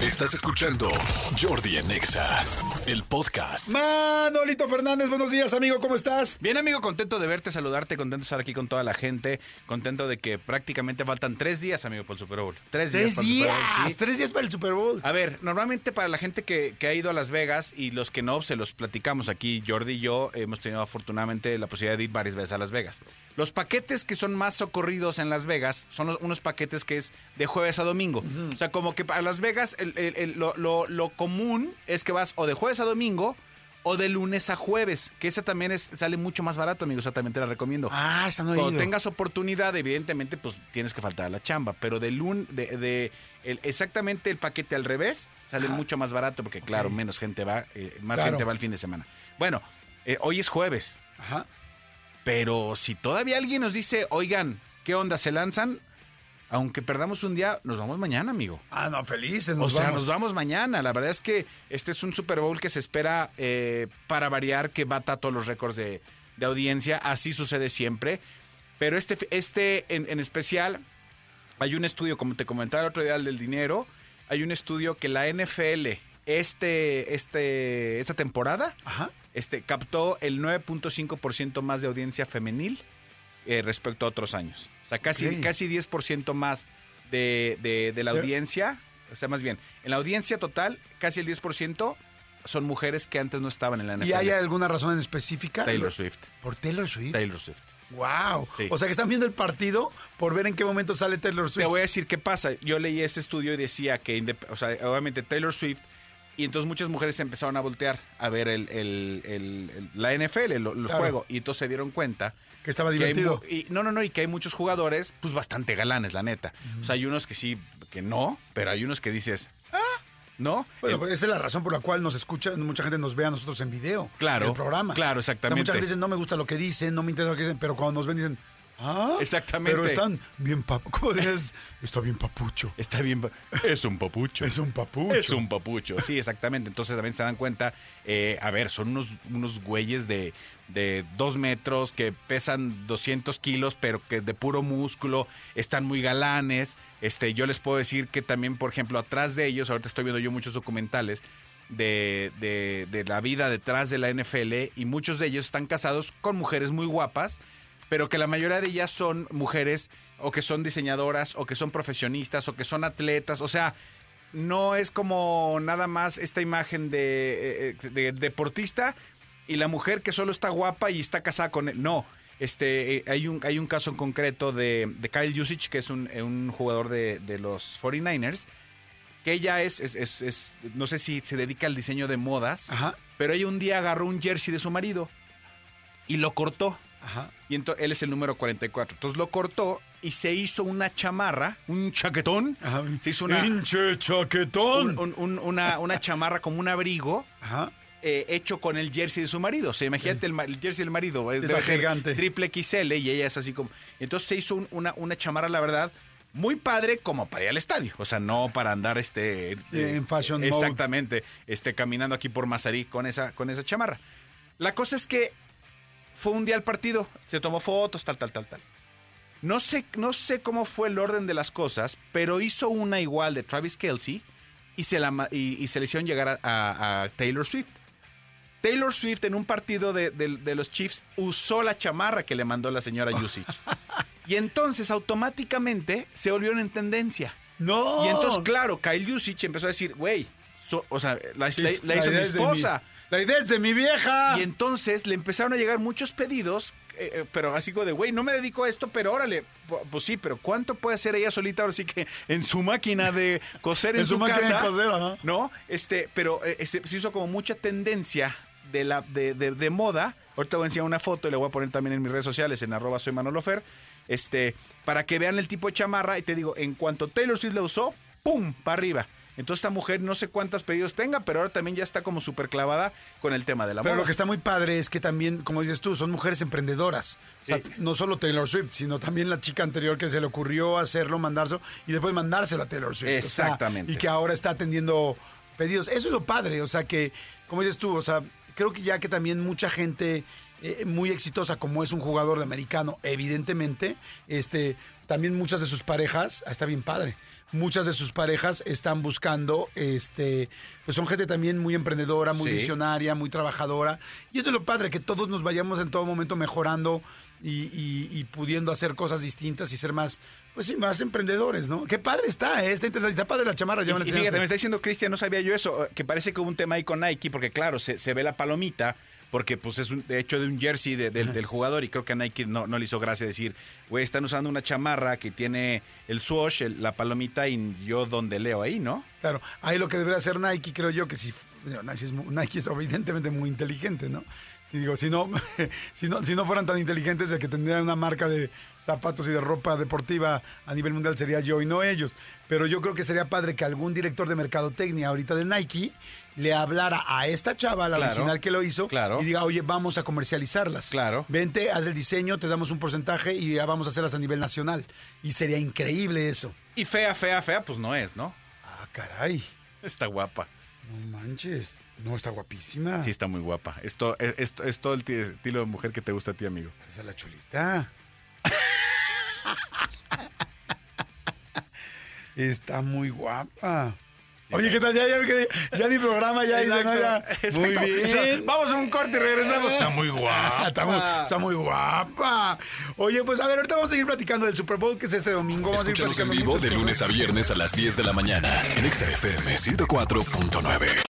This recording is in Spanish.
Estás escuchando Jordi en Exa, el podcast. Manolito Fernández, buenos días, amigo, ¿cómo estás? Bien, amigo, contento de verte, saludarte, contento de estar aquí con toda la gente, contento de que prácticamente faltan tres días, amigo, por el Super Bowl. Tres, Tres para el Super Bowl, días, sí. tres días para el Super Bowl. A ver, normalmente para la gente que, que ha ido a Las Vegas y los que no, se los platicamos aquí, Jordi y yo hemos tenido afortunadamente la posibilidad de ir varias veces a Las Vegas. Los paquetes que son más socorridos en Las Vegas son los- unos paquetes que es de jueves a domingo. O sea, como que para Las Vegas el- el- el- lo, lo- lo común es que vas o de jueves a domingo o de lunes a jueves, que esa también es, sale mucho más barato, amigo, o sea, también te la recomiendo. Ah, esa no Cuando tengas oportunidad, evidentemente, pues tienes que faltar a la chamba. Pero de lun, de, de- el- exactamente el paquete al revés sale Ajá. mucho más barato porque, claro, menos gente va, eh, más Claro. gente va el fin de semana. Bueno, eh, hoy es jueves, Ajá. pero si todavía alguien nos dice, oigan, ¿qué onda? ¿Se lanzan? Aunque perdamos un día, nos vamos mañana, amigo. Ah, no, felices, O nos sea, vamos. nos vamos mañana. La verdad es que este es un Super Bowl que se espera eh, para variar, que bata todos los récords de, de audiencia. Así sucede siempre. Pero este, este en, en especial, hay un estudio, como te comentaba el otro día, el del dinero. Hay un estudio que la NFL, este, este, esta temporada, Ajá. este, captó el 9.5% más de audiencia femenil eh, respecto a otros años. O sea, casi, Ok. casi 10% más de, de- de la audiencia. O sea, más bien, en la audiencia total, casi el 10% son mujeres que antes no estaban en la NFL. ¿Y hay alguna razón en específica? Taylor Swift. Por Taylor Swift. Taylor Swift. Wow. Sí. O sea que están viendo el partido por ver en qué momento sale Taylor Swift. Te voy a decir qué pasa. Yo leí este estudio y decía que, o sea, obviamente Taylor Swift, y entonces muchas mujeres empezaron a voltear a ver el, el- el- el- la NFL, el, Claro. juego, y entonces se dieron cuenta que estaba que hay divertido. y, no, no, no, y que hay muchos jugadores, pues bastante galanes, la neta. O sea, hay unos que sí, que no, pero hay unos que dices, ah, ¿no? Bueno, Eh, pues esa es la razón por la cual nos escucha, mucha gente nos ve a nosotros en video. Claro, El programa. claro, O sea, exactamente. mucha gente dice, no me gusta lo que dicen, no me interesa lo que dicen, pero cuando nos ven dicen, ah. Exactamente. Pero están bien papucho. Está bien papucho. Está bien. pa- Es un papucho. Es un papucho. Es un papucho, sí, exactamente. Entonces también se dan cuenta, eh, a ver, son unos, unos güeyes de, de dos metros que pesan 200 kilos, pero que de puro músculo, están muy galanes. Este, yo les puedo decir que también, por ejemplo, atrás de ellos, ahorita estoy viendo yo muchos documentales de, de, de la vida detrás de la NFL y muchos de ellos están casados con mujeres muy guapas pero que la mayoría de ellas son mujeres o que son diseñadoras o que son profesionistas o que son atletas, o sea, no es como nada más esta imagen de, eh, de deportista y la mujer que solo está guapa y está casada con él, no. Este, eh, hay, un, hay un caso en concreto de, de Kyle Usich, que es un, eh, un jugador de, de los 49ers, que ella es, es, es- es- no sé si se dedica al diseño de modas, Ajá. pero ella un día agarró un jersey de su marido y lo cortó. Ajá. Y entonces él es el número 44. Entonces lo cortó y se hizo una chamarra, un chaquetón. Ajá. Se hizo una, ¡Pinche chaquetón! un- un- un- una, una chamarra como un abrigo Ajá. eh, hecho con el jersey de su marido. O sea, imagínate el, jersey del marido. eh, ser gigante. Triple XL y ella es así como... Entonces se hizo un- una, una chamarra, la verdad, muy padre como para ir al estadio. O sea, no para andar este... eh, En fashion mode. Exactamente. Este, caminando aquí por Mazarí con esa, con esa chamarra. La cosa es que fue un día al partido, se tomó fotos, tal, tal, tal, tal. No sé, no sé cómo fue el orden de las cosas, pero hizo una igual de Travis Kelsey y se, la, y, y se le hicieron llegar a, a- a Taylor Swift. Taylor Swift en un partido de, de- de los Chiefs usó la chamarra que le mandó la señora Yusich. y entonces automáticamente se volvieron en tendencia. ¡No! Y entonces, claro, Kyle Yusich empezó a decir, güey, so- o sea, la, la- la hizo mi esposa. La idea es de mi vieja. Y entonces le empezaron a llegar muchos pedidos, eh, eh, pero así como de, güey, no me dedico a esto, pero órale, pu- pues sí, pero ¿cuánto puede hacer ella solita ahora sí que en su máquina de coser en, En su máquina casa? de coser, ajá. No, este, pero eh, se, se hizo como mucha tendencia de la de, de- de moda. Ahorita voy a enseñar una foto y la voy a poner también en mis redes sociales, en arroba soy Manolofer, este, para que vean el tipo de chamarra. Y te digo, en cuanto Taylor Swift la usó, ¡pum! para arriba. Entonces esta mujer no sé cuántos pedidos tenga, pero ahora también ya está como súper clavada con el tema de la Pero moda. lo que está muy padre es que también, como dices tú, son mujeres emprendedoras. O sea, Sí. no solo Taylor Swift, sino también la chica anterior que se le ocurrió hacerlo, mandárselo y después mandárselo a Taylor Swift. O sea, Exactamente. y que ahora está atendiendo pedidos. Eso es lo padre. O sea, que, como dices tú, o sea, creo que ya que también mucha gente eh, muy exitosa, como es un jugador de americano, evidentemente, este, también muchas de sus parejas, ah, está bien padre. Muchas de sus parejas están buscando, este, pues son gente también muy emprendedora, muy Sí. visionaria, muy trabajadora. Y eso es lo padre, que todos nos vayamos en todo momento mejorando y, y- y pudiendo hacer cosas distintas y ser más, pues sí, más emprendedores, ¿no? Qué padre está, ¿eh? Está interesante. Está padre la chamarra, ya Y, me la fíjate, me está diciendo Cristian, no sabía yo eso, que parece que hubo un tema ahí con Nike, porque claro, se, se ve la palomita, porque pues es un, de hecho de un jersey de- del- del jugador, y creo que a Nike no, no le hizo gracia decir, güey, están usando una chamarra que tiene el swoosh, el- la palomita, y yo donde leo ahí, ¿no? Claro, ahí lo que debería hacer Nike, creo yo, que si Nike es, Nike es evidentemente muy inteligente, ¿no? Si digo, si no, si no, si no fueran tan inteligentes, el que tendrían una marca de zapatos y de ropa deportiva a nivel mundial sería yo y no ellos. Pero yo creo que sería padre que algún director de mercadotecnia ahorita de Nike le hablara a esta chava, la Claro, original que lo hizo, claro. y diga, oye, vamos a comercializarlas. Claro. Vente, haz el diseño, te damos un porcentaje y ya vamos a hacerlas a nivel nacional. Y sería increíble eso. Y fea, fea, fea, pues no es, ¿no? Ah, caray. Está guapa. No manches. No, está guapísima. Sí, está muy guapa. Esto es, esto es todo el ti- estilo de mujer que te gusta a ti, amigo. Esa es la chulita. está muy guapa. Oye, ¿qué tal? Ya, ya, ya, ni programa, ya dice, ¿no? Ya. Exacto. Muy bien. Vamos a un corte y regresamos. Está muy guapa. Está muy, está muy guapa. Oye, pues a ver, ahorita vamos a seguir platicando del Super Bowl, que es este domingo. Vamos a Escúchanos en platicando vivo de cosas. lunes a viernes a las 10 de la mañana en Exa FM 104.9.